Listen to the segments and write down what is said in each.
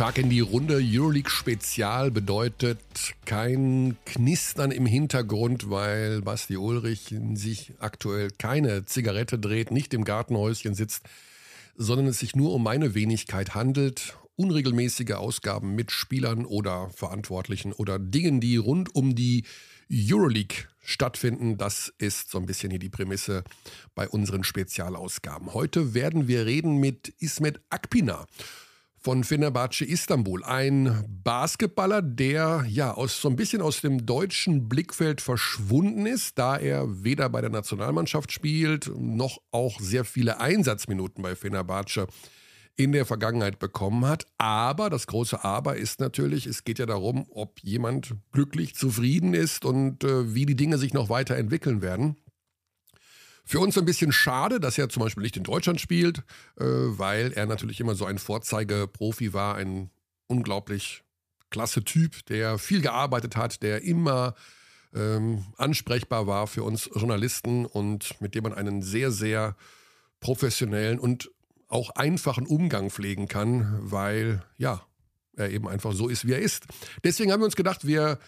Tag in die Runde. Euroleague Spezial bedeutet kein Knistern im Hintergrund, weil Basti Ulrich sich aktuell keine Zigarette dreht, nicht im Gartenhäuschen sitzt, sondern es sich nur um meine Wenigkeit handelt. Unregelmäßige Ausgaben mit Spielern oder Verantwortlichen oder Dingen, die rund um die Euroleague stattfinden. Das ist so ein bisschen hier die Prämisse bei unseren Spezialausgaben. Heute werden wir reden mit Ismet Akpina von Fenerbahce Istanbul. Ein Basketballer, der ja aus, so ein bisschen aus dem deutschen Blickfeld verschwunden ist, da er weder bei der Nationalmannschaft spielt, noch auch sehr viele Einsatzminuten bei Fenerbahce in der Vergangenheit bekommen hat. Aber das große Aber ist natürlich, es geht ja darum, ob jemand glücklich, zufrieden ist und äh, wie die Dinge sich noch weiterentwickeln werden. Für uns ein bisschen schade, dass er zum Beispiel nicht in Deutschland spielt, äh, weil er natürlich immer so ein Vorzeigeprofi war, ein unglaublich klasse Typ, der viel gearbeitet hat, der immer ähm, ansprechbar war für uns Journalisten und mit dem man einen sehr, sehr professionellen und auch einfachen Umgang pflegen kann, weil ja, er eben einfach so ist, wie er ist. Deswegen haben wir uns gedacht, wir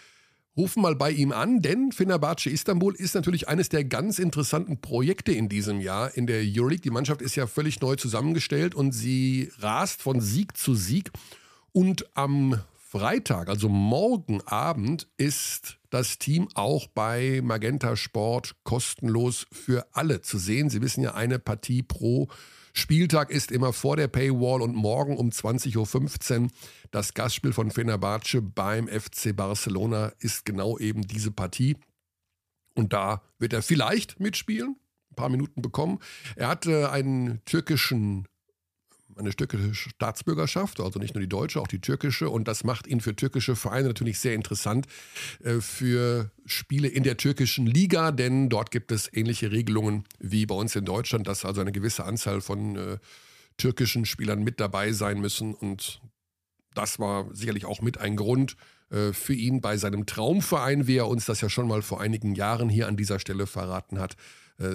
rufen mal bei ihm an, denn Fenerbahce Istanbul ist natürlich eines der ganz interessanten Projekte in diesem Jahr in der Euroleague. Die Mannschaft ist ja völlig neu zusammengestellt und sie rast von Sieg zu Sieg. Und am Freitag, also morgen Abend, ist das Team auch bei Magenta Sport kostenlos für alle zu sehen. Sie wissen ja, eine Partie pro Spieltag ist immer vor der Paywall und morgen um 20.15 Uhr das Gastspiel von Fenerbahce beim FC Barcelona ist genau eben diese Partie. Und da wird er vielleicht mitspielen, ein paar Minuten bekommen. Er hat äh, einen türkischen eine türkische Staatsbürgerschaft, also nicht nur die deutsche, auch die türkische. Und das macht ihn für türkische Vereine natürlich sehr interessant äh, für Spiele in der türkischen Liga, denn dort gibt es ähnliche Regelungen wie bei uns in Deutschland, dass also eine gewisse Anzahl von äh, türkischen Spielern mit dabei sein müssen. Und das war sicherlich auch mit ein Grund äh, für ihn bei seinem Traumverein, wie er uns das ja schon mal vor einigen Jahren hier an dieser Stelle verraten hat,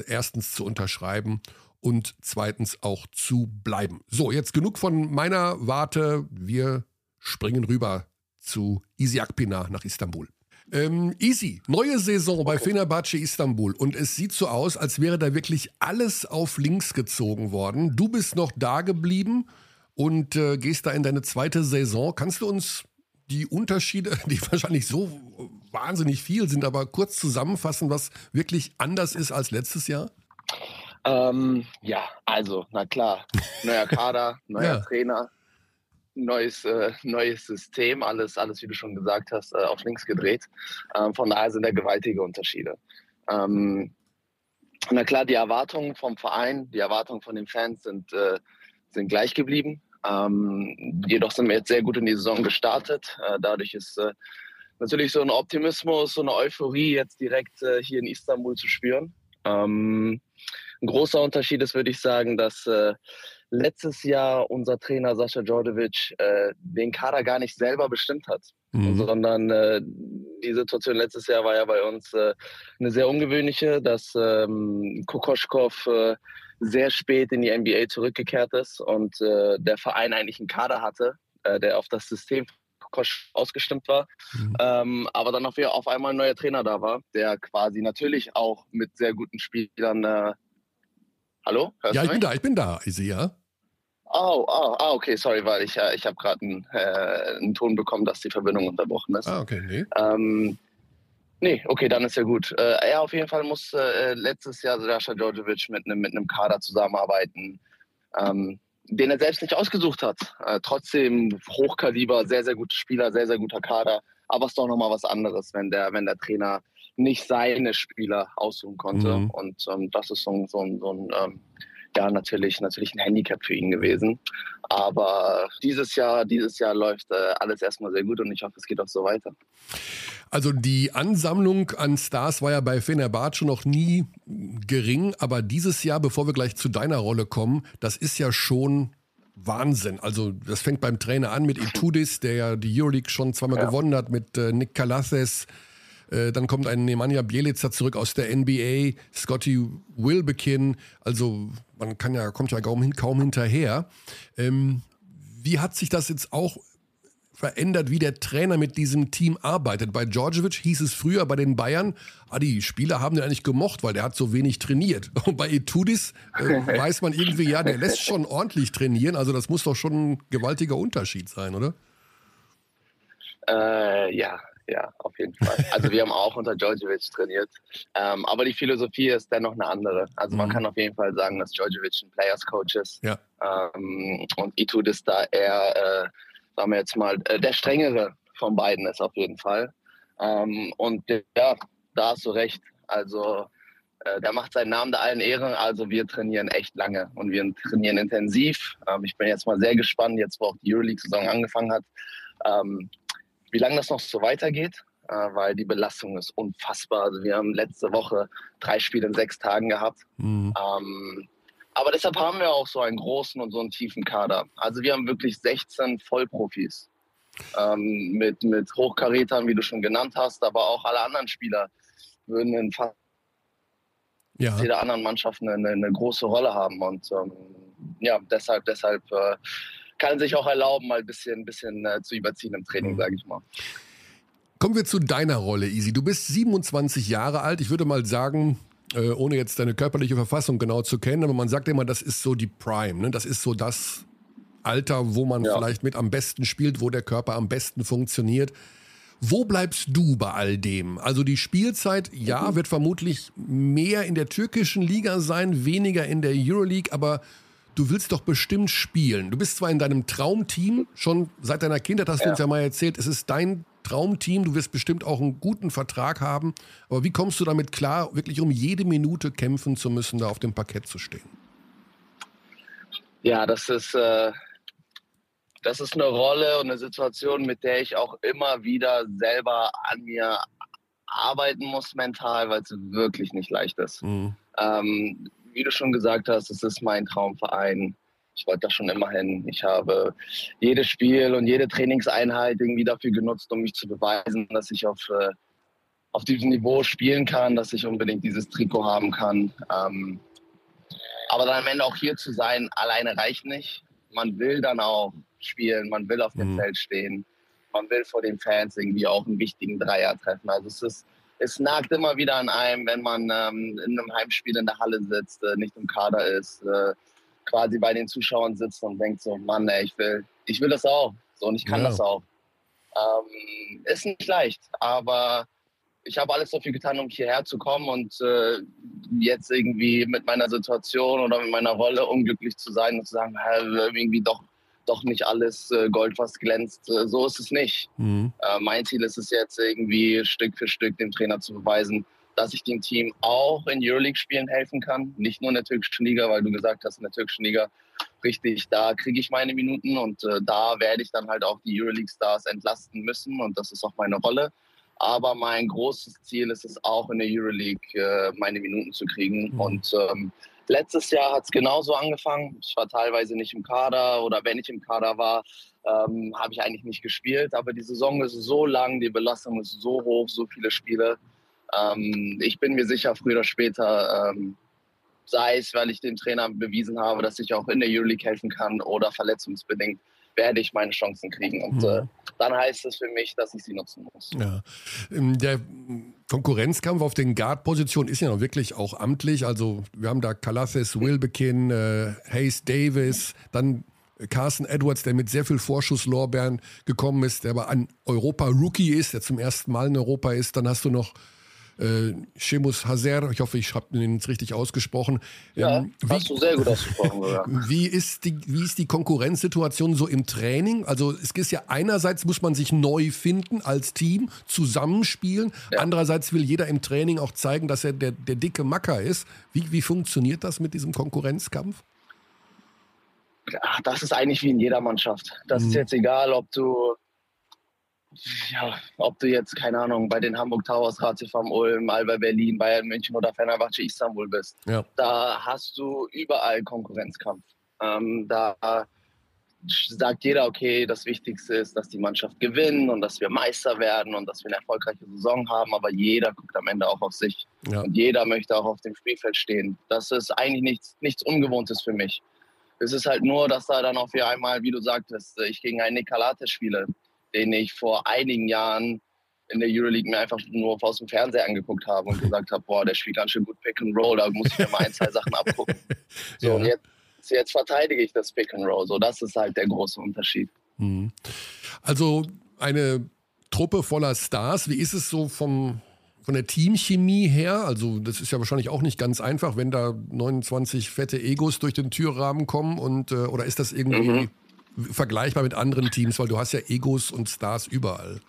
erstens zu unterschreiben und zweitens auch zu bleiben. So, jetzt genug von meiner Warte. Wir springen rüber zu Easy Akpina nach Istanbul. Ähm, easy, neue Saison bei Fenerbahce Istanbul und es sieht so aus, als wäre da wirklich alles auf links gezogen worden. Du bist noch da geblieben und äh, gehst da in deine zweite Saison. Kannst du uns die Unterschiede, die wahrscheinlich so wahnsinnig viel sind, aber kurz zusammenfassen, was wirklich anders ist als letztes Jahr? Ähm, ja, also, na klar, neuer Kader, neuer ja. Trainer, neues, äh, neues System, alles, alles, wie du schon gesagt hast, äh, auf links gedreht. Ähm, von daher sind da gewaltige Unterschiede. Ähm, na klar, die Erwartungen vom Verein, die Erwartungen von den Fans sind, äh, sind gleich geblieben. Ähm, jedoch sind wir jetzt sehr gut in die Saison gestartet. Äh, dadurch ist äh, natürlich so ein Optimismus, so eine Euphorie jetzt direkt äh, hier in Istanbul zu spüren. Ähm, ein großer Unterschied ist, würde ich sagen, dass äh, letztes Jahr unser Trainer Sascha Djordjevic äh, den Kader gar nicht selber bestimmt hat, mhm. sondern äh, die Situation letztes Jahr war ja bei uns äh, eine sehr ungewöhnliche, dass ähm, Kokoschkov äh, sehr spät in die NBA zurückgekehrt ist und äh, der Verein eigentlich einen Kader hatte, äh, der auf das System Kosch ausgestimmt war. Mhm. Ähm, aber dann auf, auf einmal ein neuer Trainer da war, der quasi natürlich auch mit sehr guten Spielern äh, Hallo? Hörst ja, ich bin da, ich bin da, ich sehe ja. Oh, oh, oh, okay, sorry, weil ich, äh, ich habe gerade einen, äh, einen Ton bekommen, dass die Verbindung unterbrochen ist. Ah, okay, nee. Ähm, nee, okay, dann ist ja gut. Äh, er auf jeden Fall musste äh, letztes Jahr Sascha Djordjevic mit einem mit Kader zusammenarbeiten, ähm, den er selbst nicht ausgesucht hat. Äh, trotzdem Hochkaliber, sehr, sehr gute Spieler, sehr, sehr guter Kader. Aber es ist doch nochmal was anderes, wenn der, wenn der Trainer nicht seine Spieler aussuchen konnte. Mhm. Und ähm, das ist so, so, so ein, ähm, ja, natürlich, natürlich ein Handicap für ihn gewesen. Aber dieses Jahr, dieses Jahr läuft äh, alles erstmal sehr gut und ich hoffe, es geht auch so weiter. Also die Ansammlung an Stars war ja bei Fenerbahce noch nie gering, aber dieses Jahr, bevor wir gleich zu deiner Rolle kommen, das ist ja schon Wahnsinn. Also das fängt beim Trainer an mit Itudis, der ja die Euroleague schon zweimal ja. gewonnen hat, mit äh, Nick Calathes, äh, dann kommt ein Nemanja Bielica zurück aus der NBA, Scotty Wilbekin. Also man kann ja, kommt ja kaum, kaum hinterher. Ähm, wie hat sich das jetzt auch verändert, wie der Trainer mit diesem Team arbeitet. Bei Djordjevic hieß es früher bei den Bayern, ah, die Spieler haben den eigentlich gemocht, weil der hat so wenig trainiert. Und bei Etudis äh, weiß man irgendwie, ja, der lässt schon ordentlich trainieren. Also das muss doch schon ein gewaltiger Unterschied sein, oder? Äh, ja, ja, auf jeden Fall. Also wir haben auch unter Djordjevic trainiert. Ähm, aber die Philosophie ist dennoch eine andere. Also man mhm. kann auf jeden Fall sagen, dass Djordjevic ein Players Coach ist. Ja. Ähm, und Itud ist da eher, äh, sagen wir jetzt mal, äh, der strengere von beiden ist auf jeden Fall. Ähm, und ja, da hast du recht. Also äh, der macht seinen Namen da allen Ehren. Also wir trainieren echt lange und wir trainieren intensiv. Ähm, ich bin jetzt mal sehr gespannt, jetzt wo auch die Euroleague-Saison angefangen hat. Ähm, wie lange das noch so weitergeht, äh, weil die Belastung ist unfassbar. Also wir haben letzte Woche drei Spiele in sechs Tagen gehabt. Mhm. Ähm, aber deshalb haben wir auch so einen großen und so einen tiefen Kader. Also wir haben wirklich 16 Vollprofis ähm, mit, mit Hochkarätern, wie du schon genannt hast, aber auch alle anderen Spieler würden in fast ja. jeder anderen Mannschaft eine, eine, große Rolle haben. Und ähm, ja, deshalb, deshalb äh, kann sich auch erlauben, mal ein bisschen, bisschen äh, zu überziehen im Training, mhm. sage ich mal. Kommen wir zu deiner Rolle, Easy. Du bist 27 Jahre alt. Ich würde mal sagen, äh, ohne jetzt deine körperliche Verfassung genau zu kennen, aber man sagt immer, das ist so die Prime. Ne? Das ist so das Alter, wo man ja. vielleicht mit am besten spielt, wo der Körper am besten funktioniert. Wo bleibst du bei all dem? Also die Spielzeit, ja, mhm. wird vermutlich mehr in der türkischen Liga sein, weniger in der Euroleague, aber du willst doch bestimmt spielen. Du bist zwar in deinem Traumteam, schon seit deiner Kindheit hast ja. du uns ja mal erzählt, es ist dein Traumteam, du wirst bestimmt auch einen guten Vertrag haben. Aber wie kommst du damit klar, wirklich um jede Minute kämpfen zu müssen, da auf dem Parkett zu stehen? Ja, das ist, äh, das ist eine Rolle und eine Situation, mit der ich auch immer wieder selber an mir arbeiten muss mental, weil es wirklich nicht leicht ist. Mhm. Ähm, wie du schon gesagt hast, es ist mein Traumverein. Ich wollte da schon immer hin. Ich habe jedes Spiel und jede Trainingseinheit irgendwie dafür genutzt, um mich zu beweisen, dass ich auf, äh, auf diesem Niveau spielen kann, dass ich unbedingt dieses Trikot haben kann. Ähm, aber dann am Ende auch hier zu sein, alleine reicht nicht. Man will dann auch spielen, man will auf dem mhm. Feld stehen, man will vor den Fans irgendwie auch einen wichtigen Dreier treffen. Also es ist es nagt immer wieder an einem, wenn man ähm, in einem Heimspiel in der Halle sitzt, äh, nicht im Kader ist, äh, quasi bei den Zuschauern sitzt und denkt so, Mann, ey, ich will, ich will das auch. So und ich kann ja. das auch. Ähm, ist nicht leicht, aber ich habe alles dafür getan, um hierher zu kommen und äh, jetzt irgendwie mit meiner Situation oder mit meiner Rolle unglücklich zu sein und zu sagen, irgendwie doch doch nicht alles äh, Gold, was glänzt. Äh, so ist es nicht. Mhm. Äh, mein Ziel ist es jetzt irgendwie Stück für Stück dem Trainer zu beweisen, dass ich dem Team auch in Euroleague-Spielen helfen kann. Nicht nur in der türkischen Liga, weil du gesagt hast, in der türkischen Liga, richtig, da kriege ich meine Minuten und äh, da werde ich dann halt auch die Euroleague-Stars entlasten müssen und das ist auch meine Rolle. Aber mein großes Ziel ist es auch in der Euroleague, äh, meine Minuten zu kriegen. Mhm. Und ähm, Letztes Jahr hat es genauso angefangen. Ich war teilweise nicht im Kader oder wenn ich im Kader war, ähm, habe ich eigentlich nicht gespielt. Aber die Saison ist so lang, die Belastung ist so hoch, so viele Spiele. Ähm, ich bin mir sicher, früher oder später, ähm, sei es, weil ich dem Trainer bewiesen habe, dass ich auch in der Euroleague helfen kann oder verletzungsbedingt, werde ich meine Chancen kriegen. Und mhm. äh, dann heißt es für mich, dass ich sie nutzen muss. Ja. Ähm, der Konkurrenzkampf auf den Guard-Positionen ist ja noch wirklich auch amtlich. Also wir haben da Kalathes, Wilbekin, äh, Hayes Davis, dann Carson Edwards, der mit sehr viel Vorschusslorbeeren gekommen ist, der aber ein Europa-Rookie ist, der zum ersten Mal in Europa ist. Dann hast du noch äh, Shemus Hazer, ich hoffe, ich habe den jetzt richtig ausgesprochen. Ja, ähm, wie, hast du sehr gut ausgesprochen. Oder? Wie ist, die, wie ist die Konkurrenzsituation so im Training? Also es ist ja einerseits muss man sich neu finden als Team, zusammenspielen. Ja. Andererseits will jeder im Training auch zeigen, dass er der, der dicke Macker ist. Wie, wie funktioniert das mit diesem Konkurrenzkampf? Ach, das ist eigentlich wie in jeder Mannschaft. Das mhm. ist jetzt egal, ob du ja, ob du jetzt, keine Ahnung, bei den Hamburg Towers, HCV Ulm, Alba Berlin, Bayern München oder Fenerbahce Istanbul bist, ja. da hast du überall Konkurrenzkampf. Ähm, da sagt jeder, okay, das Wichtigste ist, dass die Mannschaft gewinnt und dass wir Meister werden und dass wir eine erfolgreiche Saison haben, aber jeder guckt am Ende auch auf sich ja. und jeder möchte auch auf dem Spielfeld stehen. Das ist eigentlich nichts, nichts Ungewohntes für mich. Es ist halt nur, dass da dann auf einmal, wie du sagtest, ich gegen einen Nicolate spiele den ich vor einigen Jahren in der Euroleague mir einfach nur aus dem Fernseher angeguckt habe und gesagt habe, boah, der spielt ganz schön gut Pick and Roll, da muss ich mir mal ein, zwei Sachen abgucken. So, ja. und jetzt, jetzt verteidige ich das Pick and Roll. So, das ist halt der große Unterschied. Mhm. Also eine Truppe voller Stars, wie ist es so vom, von der Teamchemie her? Also, das ist ja wahrscheinlich auch nicht ganz einfach, wenn da 29 fette Egos durch den Türrahmen kommen und äh, oder ist das irgendwie mhm. Vergleichbar mit anderen Teams, weil du hast ja Egos und Stars überall.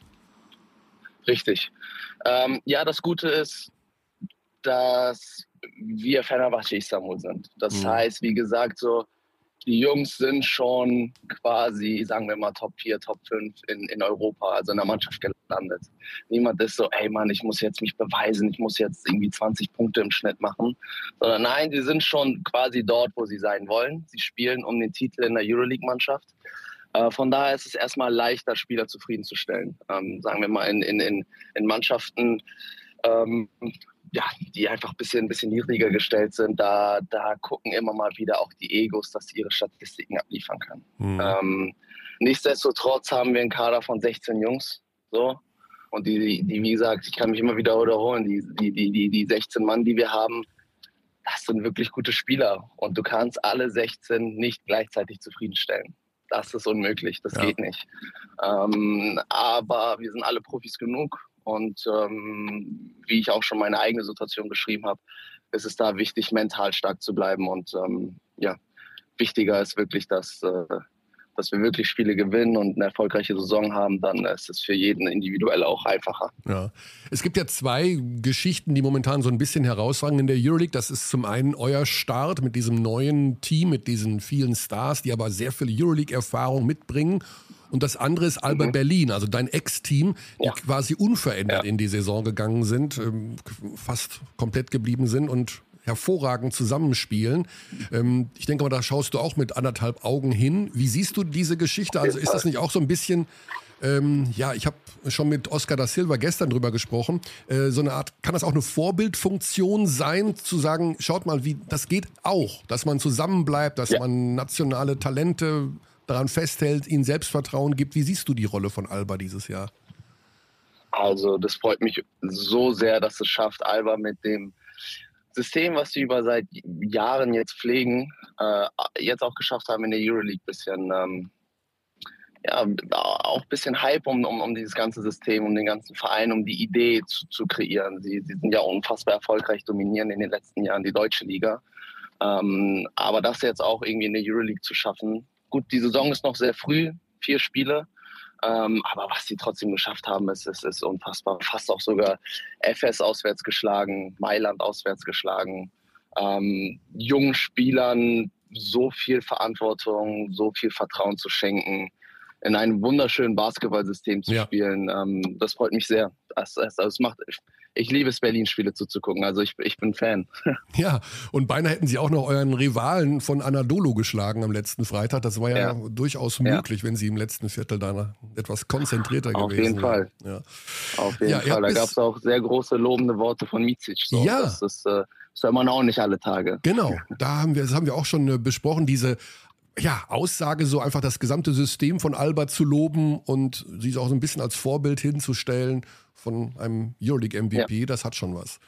Richtig. Ähm, ja, das Gute ist, dass wir Fenerbahce Istanbul sind. Das mhm. heißt, wie gesagt, so die Jungs sind schon quasi, sagen wir mal, Top 4, Top 5 in, in Europa, also in der Mannschaft gelandet. Niemand ist so, ey Mann, ich muss jetzt mich beweisen, ich muss jetzt irgendwie 20 Punkte im Schnitt machen. Sondern nein, die sind schon quasi dort, wo sie sein wollen. Sie spielen um den Titel in der Euroleague-Mannschaft. Äh, von daher ist es erstmal leichter, Spieler zufriedenzustellen. Ähm, sagen wir mal in, in, in, in Mannschaften, ähm, ja, die einfach ein bisschen, ein bisschen niedriger gestellt sind, da, da gucken immer mal wieder auch die Egos, dass sie ihre Statistiken abliefern können. Mhm. Ähm, nichtsdestotrotz haben wir einen Kader von 16 Jungs, so. Und die, die, wie gesagt, ich kann mich immer wieder wiederholen, die, die, die, die 16 Mann, die wir haben, das sind wirklich gute Spieler. Und du kannst alle 16 nicht gleichzeitig zufriedenstellen das ist unmöglich, das ja. geht nicht. Ähm, aber wir sind alle Profis genug und ähm, wie ich auch schon meine eigene Situation beschrieben habe, ist es da wichtig, mental stark zu bleiben und ähm, ja, wichtiger ist wirklich, dass äh, dass wir wirklich Spiele gewinnen und eine erfolgreiche Saison haben, dann ist es für jeden individuell auch einfacher. Ja. Es gibt ja zwei Geschichten, die momentan so ein bisschen herausragen in der Euroleague. Das ist zum einen euer Start mit diesem neuen Team, mit diesen vielen Stars, die aber sehr viel Euroleague-Erfahrung mitbringen. Und das andere ist Alba mhm. Berlin, also dein Ex-Team, die ja. quasi unverändert ja. in die Saison gegangen sind, ähm, fast komplett geblieben sind und hervorragend zusammenspielen. Ähm, ich denke mal, da schaust du auch mit anderthalb Augen hin. Wie siehst du diese Geschichte? Also ist das nicht auch so ein bisschen ähm, ja, ich habe schon mit Oscar da Silva gestern drüber gesprochen. Äh, so eine Art, kann das auch eine Vorbildfunktion sein, zu sagen, schaut mal, wie das geht auch, dass man zusammenbleibt, dass ja. man nationale Talente daran festhält, ihnen Selbstvertrauen gibt. Wie siehst du die Rolle von Alba dieses Jahr? Also, das freut mich so sehr, dass es schafft, Alba mit dem System, was sie über seit Jahren jetzt pflegen, äh, jetzt auch geschafft haben in der Euroleague bisschen, ähm, ja, auch ein bisschen Hype um, um, um dieses ganze System, um den ganzen Verein, um die Idee zu, zu kreieren. Sie, sie sind ja unfassbar erfolgreich, dominieren in den letzten Jahren die deutsche Liga. Ähm, aber das jetzt auch irgendwie in der Euroleague zu schaffen. Gut, die Saison ist noch sehr früh, vier Spiele. Ähm, aber was sie trotzdem geschafft haben, ist, ist, ist unfassbar. Fast auch sogar FS auswärts geschlagen, Mailand auswärts geschlagen. Ähm, jungen Spielern so viel Verantwortung, so viel Vertrauen zu schenken, in einem wunderschönen Basketballsystem zu ja. spielen. Ähm, das freut mich sehr. Das, das, das macht, ich liebe es, Berlin-Spiele zuzugucken. Also ich, ich bin Fan. Ja, und beinahe hätten Sie auch noch euren Rivalen von Anadolu geschlagen am letzten Freitag. Das war ja, ja. durchaus möglich, ja. wenn Sie im letzten Viertel da etwas konzentrierter Auf gewesen jeden Fall. Ja. Auf jeden Fall. Da gab es auch sehr große lobende Worte von Micic. So. Ja. Das ist, äh, das hört man auch nicht alle Tage. Genau, da haben wir, das haben wir auch schon äh, besprochen, diese ja, Aussage, so einfach das gesamte System von Alba zu loben und sie auch so ein bisschen als Vorbild hinzustellen von einem Euroleague-MVP, ja. das hat schon was.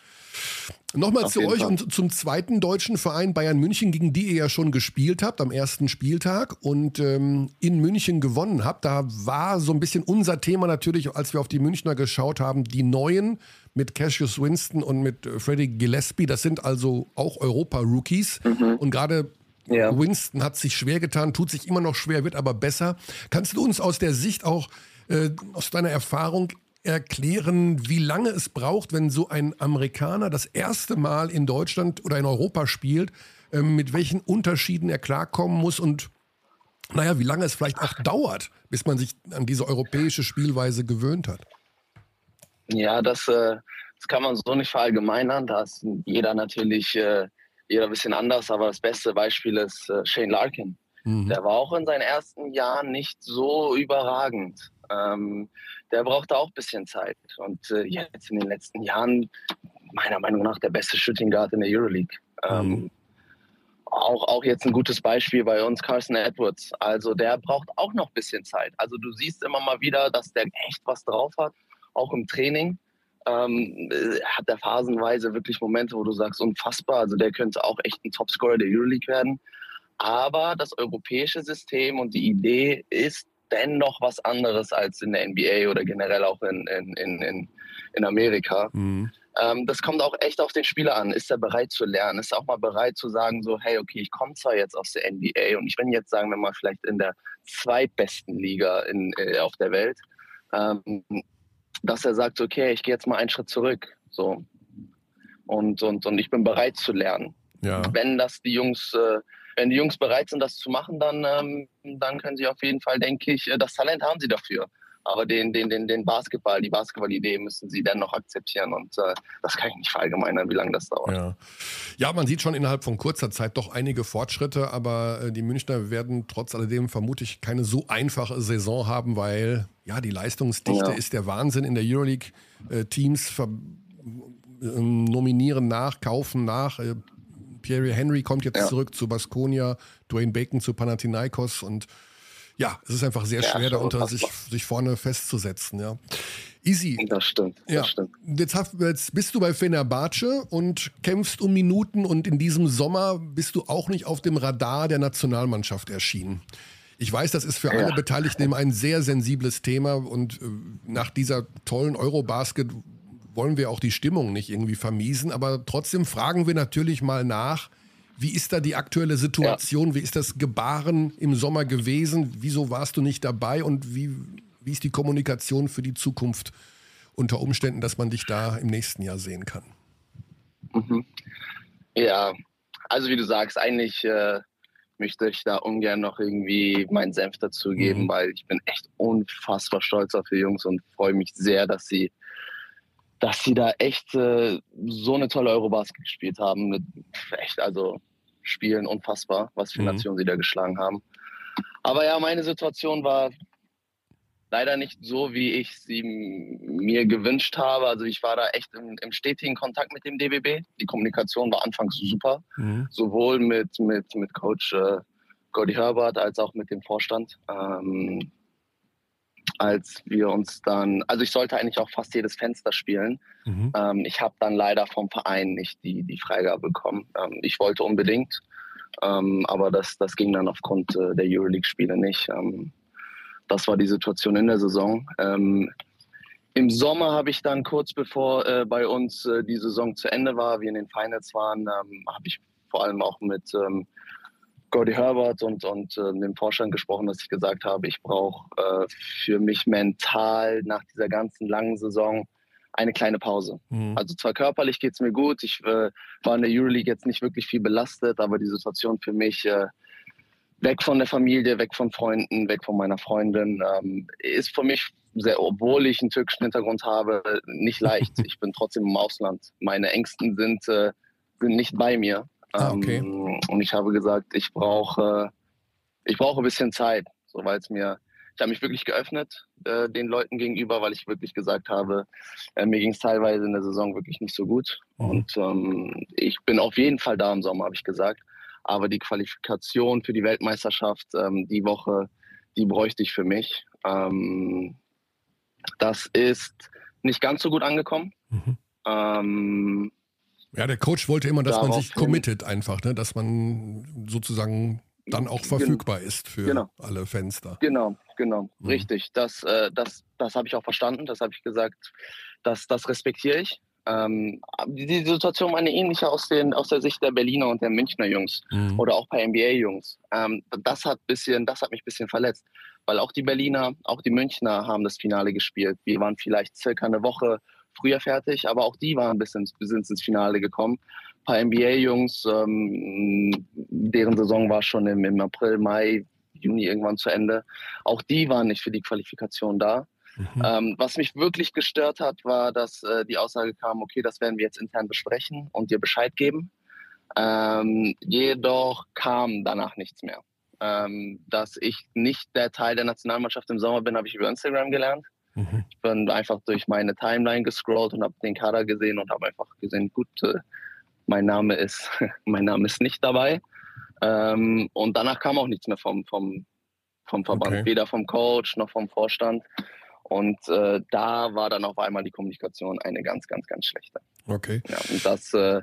Nochmal Auf zu euch Fall. und zum zweiten deutschen Verein Bayern München, gegen die ihr ja schon gespielt habt am ersten Spieltag und ähm, in München gewonnen habt. Da war so ein bisschen unser Thema natürlich, als wir auf die Münchner geschaut haben, die Neuen mit Cassius Winston und mit äh, Freddie Gillespie. Das sind also auch Europa-Rookies. Mhm. Und gerade ja. Winston hat sich schwer getan, tut sich immer noch schwer, wird aber besser. Kannst du uns aus der Sicht auch, äh, aus deiner Erfahrung erklären, wie lange es braucht, wenn so ein Amerikaner das erste Mal in Deutschland oder in Europa spielt, äh, mit welchen Unterschieden er klarkommen muss und naja, wie lange es vielleicht auch dauert, bis man sich an diese europäische Spielweise gewöhnt hat? Ja, das, äh, das kann man so nicht verallgemeinern. Da ist jeder natürlich äh, jeder ein bisschen anders, aber das beste Beispiel ist äh, Shane Larkin. Mhm. Der war auch in seinen ersten Jahren nicht so überragend. Ähm, der brauchte auch ein bisschen Zeit. Und äh, jetzt in den letzten Jahren, meiner Meinung nach, der beste Shooting Guard in der Euroleague. Ähm, mhm. auch, auch jetzt ein gutes Beispiel bei uns, Carson Edwards. Also der braucht auch noch ein bisschen Zeit. Also du siehst immer mal wieder, dass der echt was drauf hat, auch im Training. Ähm, hat er phasenweise wirklich Momente, wo du sagst, unfassbar. Also der könnte auch echt ein Topscorer der Euroleague werden. Aber das europäische System und die Idee ist dennoch was anderes als in der NBA oder generell auch in, in, in, in Amerika. Mhm. Ähm, das kommt auch echt auf den Spieler an. Ist er bereit zu lernen? Ist er auch mal bereit zu sagen, so, hey, okay, ich komme zwar jetzt aus der NBA und ich bin jetzt, sagen wir mal, vielleicht in der zweitbesten Liga in, äh, auf der Welt, ähm, dass er sagt, okay, ich gehe jetzt mal einen Schritt zurück. So. Und, und, und ich bin bereit zu lernen. Ja. Wenn das die Jungs, äh, wenn die Jungs bereit sind, das zu machen, dann, ähm, dann können sie auf jeden Fall, denke ich, äh, das Talent haben sie dafür. Aber den, den, den, den Basketball, die Basketballidee müssen sie dennoch akzeptieren. Und äh, das kann ich nicht verallgemeinern, wie lange das dauert. Ja. ja, man sieht schon innerhalb von kurzer Zeit doch einige Fortschritte, aber äh, die Münchner werden trotz alledem vermutlich keine so einfache Saison haben, weil ja, die Leistungsdichte ja. ist der Wahnsinn in der Euroleague. Äh, Teams äh, nominieren nach, kaufen nach. Äh, Pierre Henry kommt jetzt ja. zurück zu Baskonia, Dwayne Bacon zu Panathinaikos und ja, es ist einfach sehr ja, schwer, da unter sich, sich vorne festzusetzen, ja. Easy. Das stimmt. Das ja. stimmt. Jetzt, hast, jetzt, bist du bei Fenerbahce und kämpfst um Minuten und in diesem Sommer bist du auch nicht auf dem Radar der Nationalmannschaft erschienen. Ich weiß, das ist für alle Beteiligten ein sehr sensibles Thema und äh, nach dieser tollen Eurobasket wollen wir auch die Stimmung nicht irgendwie vermiesen, aber trotzdem fragen wir natürlich mal nach, wie ist da die aktuelle Situation? Ja. Wie ist das Gebaren im Sommer gewesen? Wieso warst du nicht dabei? Und wie, wie ist die Kommunikation für die Zukunft unter Umständen, dass man dich da im nächsten Jahr sehen kann? Mhm. Ja, also wie du sagst, eigentlich äh, möchte ich da ungern noch irgendwie meinen Senf dazugeben, mhm. weil ich bin echt unfassbar stolz auf die Jungs und freue mich sehr, dass sie dass sie da echt äh, so eine tolle Eurobasket gespielt haben. Mit echt, also Spielen unfassbar, was für mhm. Nationen sie da geschlagen haben. Aber ja, meine Situation war leider nicht so, wie ich sie mir gewünscht habe. Also ich war da echt im, im stetigen Kontakt mit dem DBB. Die Kommunikation war anfangs super, mhm. sowohl mit, mit, mit Coach äh, Gordy Herbert als auch mit dem Vorstand. Ähm, als wir uns dann, also ich sollte eigentlich auch fast jedes Fenster spielen. Mhm. Ähm, ich habe dann leider vom Verein nicht die, die Freigabe bekommen. Ähm, ich wollte unbedingt, ähm, aber das, das ging dann aufgrund äh, der Euroleague-Spiele nicht. Ähm, das war die Situation in der Saison. Ähm, Im Sommer habe ich dann kurz bevor äh, bei uns äh, die Saison zu Ende war, wir in den Finals waren, ähm, habe ich vor allem auch mit Gordy Herbert und, und äh, dem Vorstand gesprochen, dass ich gesagt habe, ich brauche äh, für mich mental nach dieser ganzen langen Saison eine kleine Pause. Mhm. Also zwar körperlich geht es mir gut, ich äh, war in der Euroleague jetzt nicht wirklich viel belastet, aber die Situation für mich äh, weg von der Familie, weg von Freunden, weg von meiner Freundin ähm, ist für mich sehr, obwohl ich einen türkischen Hintergrund habe, nicht leicht. ich bin trotzdem im Ausland. Meine Ängsten sind, äh, sind nicht bei mir. Ah, okay. Ähm, und ich habe gesagt, ich brauche, ich brauche ein bisschen Zeit, so weil es mir, ich habe mich wirklich geöffnet äh, den Leuten gegenüber, weil ich wirklich gesagt habe, äh, mir ging es teilweise in der Saison wirklich nicht so gut. Mhm. Und ähm, ich bin auf jeden Fall da im Sommer, habe ich gesagt. Aber die Qualifikation für die Weltmeisterschaft ähm, die Woche, die bräuchte ich für mich. Ähm, das ist nicht ganz so gut angekommen. Mhm. Ja, der Coach wollte immer, dass man sich committet einfach, ne? dass man sozusagen dann auch verfügbar ist für genau. alle Fenster. Genau, genau, mhm. richtig. Das, äh, das, das habe ich auch verstanden. Das habe ich gesagt, das, das respektiere ich. Ähm, die Situation war eine ähnliche aus, den, aus der Sicht der Berliner und der Münchner Jungs mhm. oder auch bei NBA-Jungs. Ähm, das, hat bisschen, das hat mich ein bisschen verletzt, weil auch die Berliner, auch die Münchner haben das Finale gespielt. Wir waren vielleicht circa eine Woche früher fertig, aber auch die waren bis ins, bis ins Finale gekommen. Ein paar NBA-Jungs, ähm, deren Saison war schon im, im April, Mai, Juni irgendwann zu Ende. Auch die waren nicht für die Qualifikation da. Mhm. Ähm, was mich wirklich gestört hat, war, dass äh, die Aussage kam, okay, das werden wir jetzt intern besprechen und dir Bescheid geben. Ähm, jedoch kam danach nichts mehr. Ähm, dass ich nicht der Teil der Nationalmannschaft im Sommer bin, habe ich über Instagram gelernt. Mhm. Ich bin einfach durch meine Timeline gescrollt und habe den Kader gesehen und habe einfach gesehen, gut, äh, mein Name ist, mein Name ist nicht dabei. Ähm, und danach kam auch nichts mehr vom, vom, vom Verband, okay. weder vom Coach noch vom Vorstand. Und äh, da war dann auf einmal die Kommunikation eine ganz, ganz, ganz schlechte. Okay. Ja, und das, äh,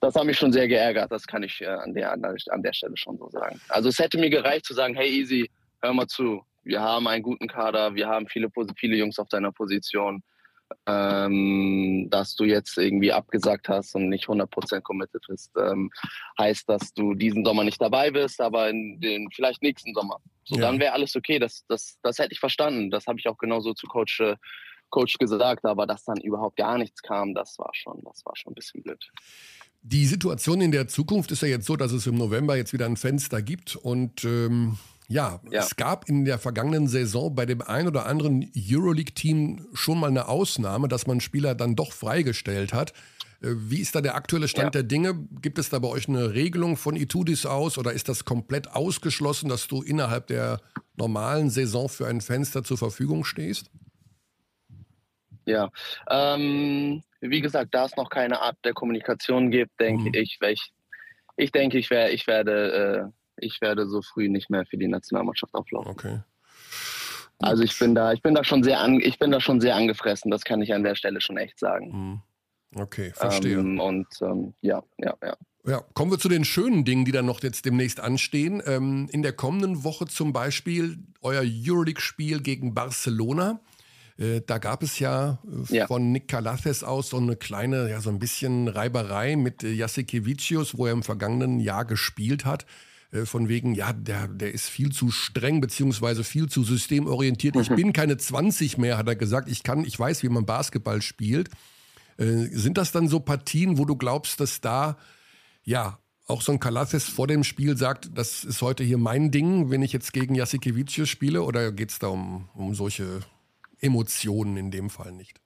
das hat mich schon sehr geärgert, das kann ich äh, an, der, an der Stelle schon so sagen. Also es hätte mir gereicht zu sagen, hey Easy, hör mal zu, wir haben einen guten Kader, wir haben viele, viele Jungs auf deiner Position ähm, dass du jetzt irgendwie abgesagt hast und nicht 100% committed bist, ähm, heißt, dass du diesen Sommer nicht dabei bist, aber in den vielleicht nächsten Sommer. So, ja. dann wäre alles okay. Das, das, das hätte ich verstanden. Das habe ich auch genauso zu Coach, äh, Coach gesagt, aber dass dann überhaupt gar nichts kam, das war schon, das war schon ein bisschen blöd. Die Situation in der Zukunft ist ja jetzt so, dass es im November jetzt wieder ein Fenster gibt und ähm, ja, ja, es gab in der vergangenen Saison bei dem ein oder anderen Euroleague-Team schon mal eine Ausnahme, dass man Spieler dann doch freigestellt hat. Äh, wie ist da der aktuelle Stand ja. der Dinge? Gibt es da bei euch eine Regelung von Itudis aus oder ist das komplett ausgeschlossen, dass du innerhalb der normalen Saison für ein Fenster zur Verfügung stehst? Ja, ähm, wie gesagt, da es noch keine Art der Kommunikation gibt, denke mhm. ich, ich, ich denke, ich, wär, ich werde äh, ich werde so früh nicht mehr für die Nationalmannschaft auflaufen. Okay. Gut. Also ich bin da, ich bin da schon sehr an, ich bin da schon sehr angefressen, das kann ich an der Stelle schon echt sagen. Mhm. Okay, verstehe. Ähm, und ähm, ja, ja, ja. Ja, kommen wir zu den schönen Dingen, die dann noch jetzt demnächst anstehen. Ähm, in der kommenden Woche zum Beispiel euer Euroleague-Spiel gegen Barcelona. Äh, da gab es ja, äh, ja, von Nick Calathes aus so eine kleine, ja, so ein bisschen Reiberei mit äh, Jasikevicius, wo er im vergangenen Jahr gespielt hat. Äh, von wegen, ja, der, der ist viel zu streng beziehungsweise viel zu systemorientiert. Ich mhm. bin keine 20 mehr, hat er gesagt. Ich kann, ich weiß, wie man Basketball spielt. Äh, sind das dann so Partien, wo du glaubst, dass da, ja, auch so ein Kalathes vor dem Spiel sagt, das ist heute hier mein Ding, wenn ich jetzt gegen Jasikevicius spiele? Oder geht es da um, um solche Emotionen in dem Fall nicht?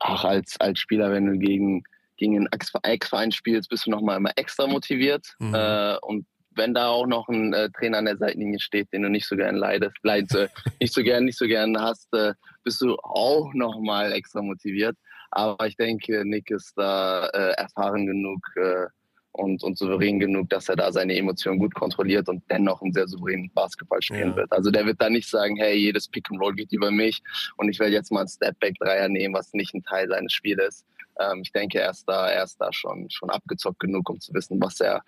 Ach, als, als Spieler, wenn du gegen gegen einen Ex-Verein spielst, bist du nochmal immer extra motiviert. Mhm. Äh, und wenn da auch noch ein äh, Trainer an der Seitenlinie steht, den du nicht so gern leidest, leid, äh, nicht so gern, nicht so gern hast, äh, bist du auch nochmal extra motiviert. Aber ich denke, Nick ist da äh, erfahren genug äh, und, und souverän genug, dass er da seine Emotionen gut kontrolliert und dennoch einen sehr souveränen Basketball spielen ja. wird. Also der wird da nicht sagen, hey, jedes Pick and Roll geht über mich und ich werde jetzt mal einen Step-Back-Dreier nehmen, was nicht ein Teil seines Spiels ist. Ähm, ich denke, er ist da, er ist da schon, schon abgezockt genug, um zu wissen, was er,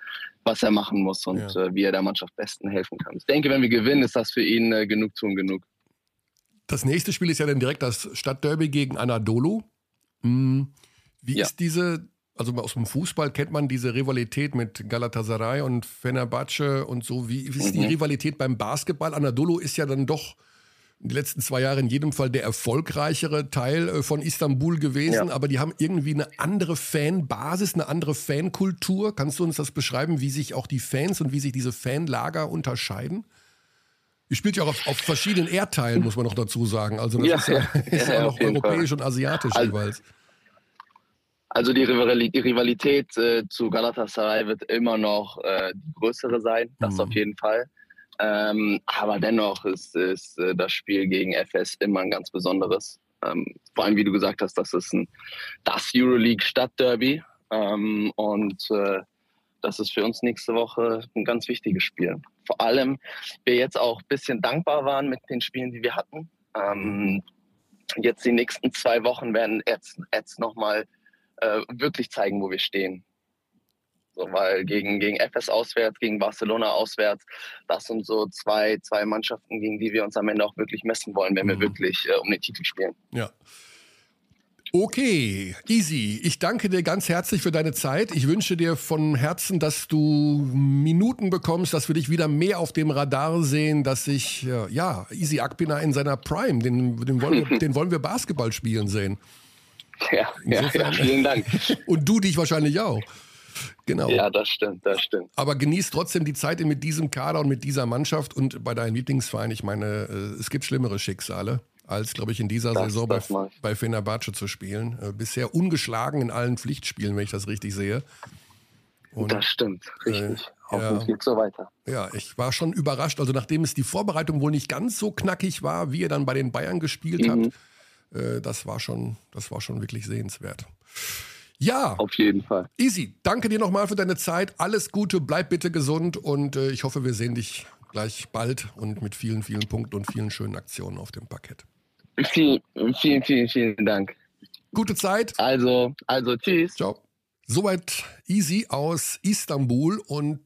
was er machen muss und ja. äh, wie er der Mannschaft besten helfen kann. Ich denke, wenn wir gewinnen, ist das für ihn äh, genug tun genug. Das nächste Spiel ist ja dann direkt das Stadtderby gegen Anadolu. Hm, wie ja. ist diese, also aus dem Fußball kennt man diese Rivalität mit Galatasaray und Fenerbahce und so. Wie, wie ist mhm. die Rivalität beim Basketball? Anadolu ist ja dann doch die letzten zwei Jahre in jedem Fall der erfolgreichere Teil äh, von Istanbul gewesen, ja. aber die haben irgendwie eine andere Fanbasis, eine andere Fankultur. Kannst du uns das beschreiben, wie sich auch die Fans und wie sich diese Fanlager unterscheiden? Ihr spielt ja auch auf, auf verschiedenen Erdteilen, muss man noch dazu sagen. Also das ja, ist ja, ja, auch europäisch Fall. und asiatisch also, jeweils. Also die Rivalität äh, zu Galatasaray wird immer noch äh, die größere sein, das mhm. auf jeden Fall. Ähm, aber dennoch ist, ist äh, das Spiel gegen FS immer ein ganz besonderes. Ähm, vor allem, wie du gesagt hast, das ist ein, das Euroleague Stadtderby. Ähm, und äh, das ist für uns nächste Woche ein ganz wichtiges Spiel. Vor allem, wir jetzt auch ein bisschen dankbar waren mit den Spielen, die wir hatten. Ähm, jetzt die nächsten zwei Wochen werden jetzt, jetzt nochmal äh, wirklich zeigen, wo wir stehen. So, weil gegen, gegen FS auswärts, gegen Barcelona auswärts, das sind so zwei, zwei Mannschaften, gegen die wir uns am Ende auch wirklich messen wollen, wenn wir mhm. wirklich äh, um den Titel spielen. Ja. Okay, easy. Ich danke dir ganz herzlich für deine Zeit. Ich wünsche dir von Herzen, dass du Minuten bekommst, dass wir dich wieder mehr auf dem Radar sehen, dass ich, ja, Easy Akpina in seiner Prime, den, den, wollen, wir, den wollen wir Basketball spielen sehen. Ja, ja, ja, vielen Dank. Und du dich wahrscheinlich auch. Genau. Ja, das stimmt, das stimmt. Aber genieß trotzdem die Zeit mit diesem Kader und mit dieser Mannschaft und bei deinem Lieblingsverein. Ich meine, äh, es gibt schlimmere Schicksale, als, glaube ich, in dieser das, Saison das bei, bei Fenerbahce zu spielen. Äh, bisher ungeschlagen in allen Pflichtspielen, wenn ich das richtig sehe. Und, das stimmt, richtig. Äh, Hoffentlich ja, geht so weiter. Ja, ich war schon überrascht. Also nachdem es die Vorbereitung wohl nicht ganz so knackig war, wie ihr dann bei den Bayern gespielt mhm. habt, äh, das war schon, das war schon wirklich sehenswert. Ja. Auf jeden Fall. Easy. Danke dir nochmal für deine Zeit. Alles Gute, bleib bitte gesund und äh, ich hoffe, wir sehen dich gleich bald und mit vielen, vielen Punkten und vielen schönen Aktionen auf dem Parkett. Vielen, vielen, vielen, vielen Dank. Gute Zeit. Also, also tschüss. Ciao. Soweit Easy aus Istanbul und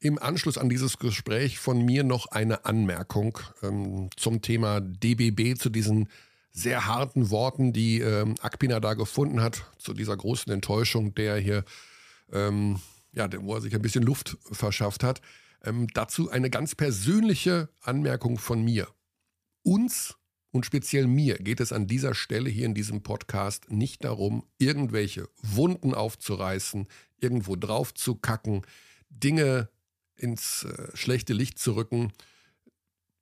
im Anschluss an dieses Gespräch von mir noch eine Anmerkung ähm, zum Thema DBB, zu diesen sehr harten Worten, die ähm, Akpina da gefunden hat, zu dieser großen Enttäuschung, der hier, ähm, ja, wo er sich ein bisschen Luft verschafft hat. Ähm, dazu eine ganz persönliche Anmerkung von mir. Uns und speziell mir geht es an dieser Stelle hier in diesem Podcast nicht darum, irgendwelche Wunden aufzureißen, irgendwo drauf zu kacken, Dinge ins äh, schlechte Licht zu rücken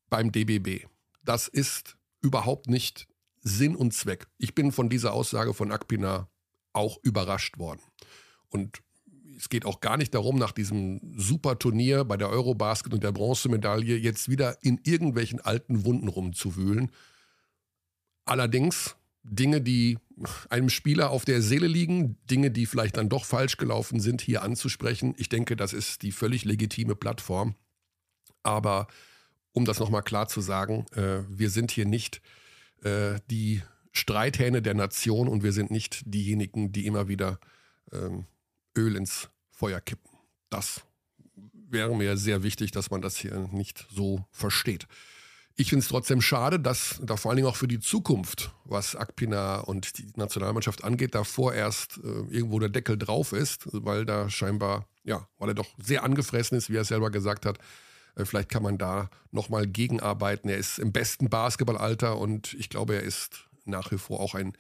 beim DBB. Das ist überhaupt nicht Sinn und Zweck. Ich bin von dieser Aussage von Akpina auch überrascht worden. Und es geht auch gar nicht darum, nach diesem super Turnier bei der Eurobasket und der Bronzemedaille jetzt wieder in irgendwelchen alten Wunden rumzuwühlen, Allerdings Dinge, die einem Spieler auf der Seele liegen, Dinge, die vielleicht dann doch falsch gelaufen sind, hier anzusprechen. Ich denke, das ist die völlig legitime Plattform. Aber um das nochmal klar zu sagen, äh, wir sind hier nicht äh, die Streithähne der Nation und wir sind nicht diejenigen, die immer wieder ähm, Öl ins Feuer kippen. Das wäre mir sehr wichtig, dass man das hier nicht so versteht. Ich finde es trotzdem schade, dass da vor allen Dingen auch für die Zukunft, was Akpina und die Nationalmannschaft angeht, da vorerst äh, irgendwo der Deckel drauf ist, weil da scheinbar, ja, weil er doch sehr angefressen ist, wie er selber gesagt hat. Äh, vielleicht kann man da nochmal gegenarbeiten. Er ist im besten Basketballalter und ich glaube, er ist nach wie vor auch ein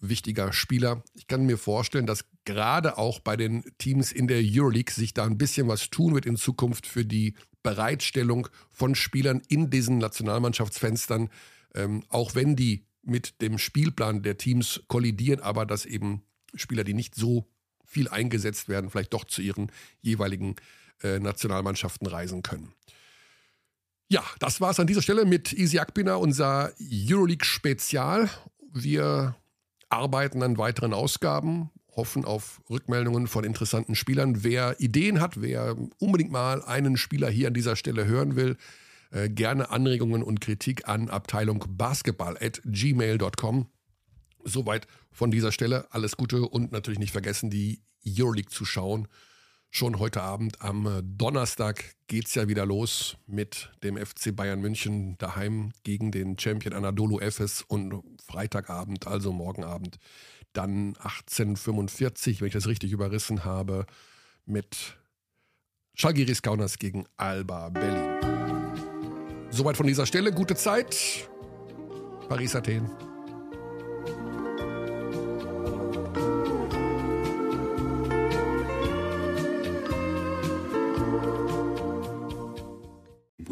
wichtiger Spieler. Ich kann mir vorstellen, dass gerade auch bei den Teams in der Euroleague sich da ein bisschen was tun wird in Zukunft für die Bereitstellung von Spielern in diesen Nationalmannschaftsfenstern, ähm, auch wenn die mit dem Spielplan der Teams kollidieren, aber dass eben Spieler, die nicht so viel eingesetzt werden, vielleicht doch zu ihren jeweiligen äh, Nationalmannschaften reisen können. Ja, das war es an dieser Stelle mit Easy Akbina, unser Euroleague-Spezial. Wir arbeiten an weiteren Ausgaben hoffen auf Rückmeldungen von interessanten Spielern. Wer Ideen hat, wer unbedingt mal einen Spieler hier an dieser Stelle hören will, äh, gerne Anregungen und Kritik an Abteilung Basketball at gmail.com. Soweit von dieser Stelle. Alles Gute und natürlich nicht vergessen, die Euroleague zu schauen. Schon heute Abend am Donnerstag geht es ja wieder los mit dem FC Bayern München daheim gegen den Champion Anadolu Efes und Freitagabend, also morgen Abend, dann 1845, wenn ich das richtig überrissen habe, mit Schalgiris Kaunas gegen Alba Berlin. Soweit von dieser Stelle. Gute Zeit. Paris, Athen.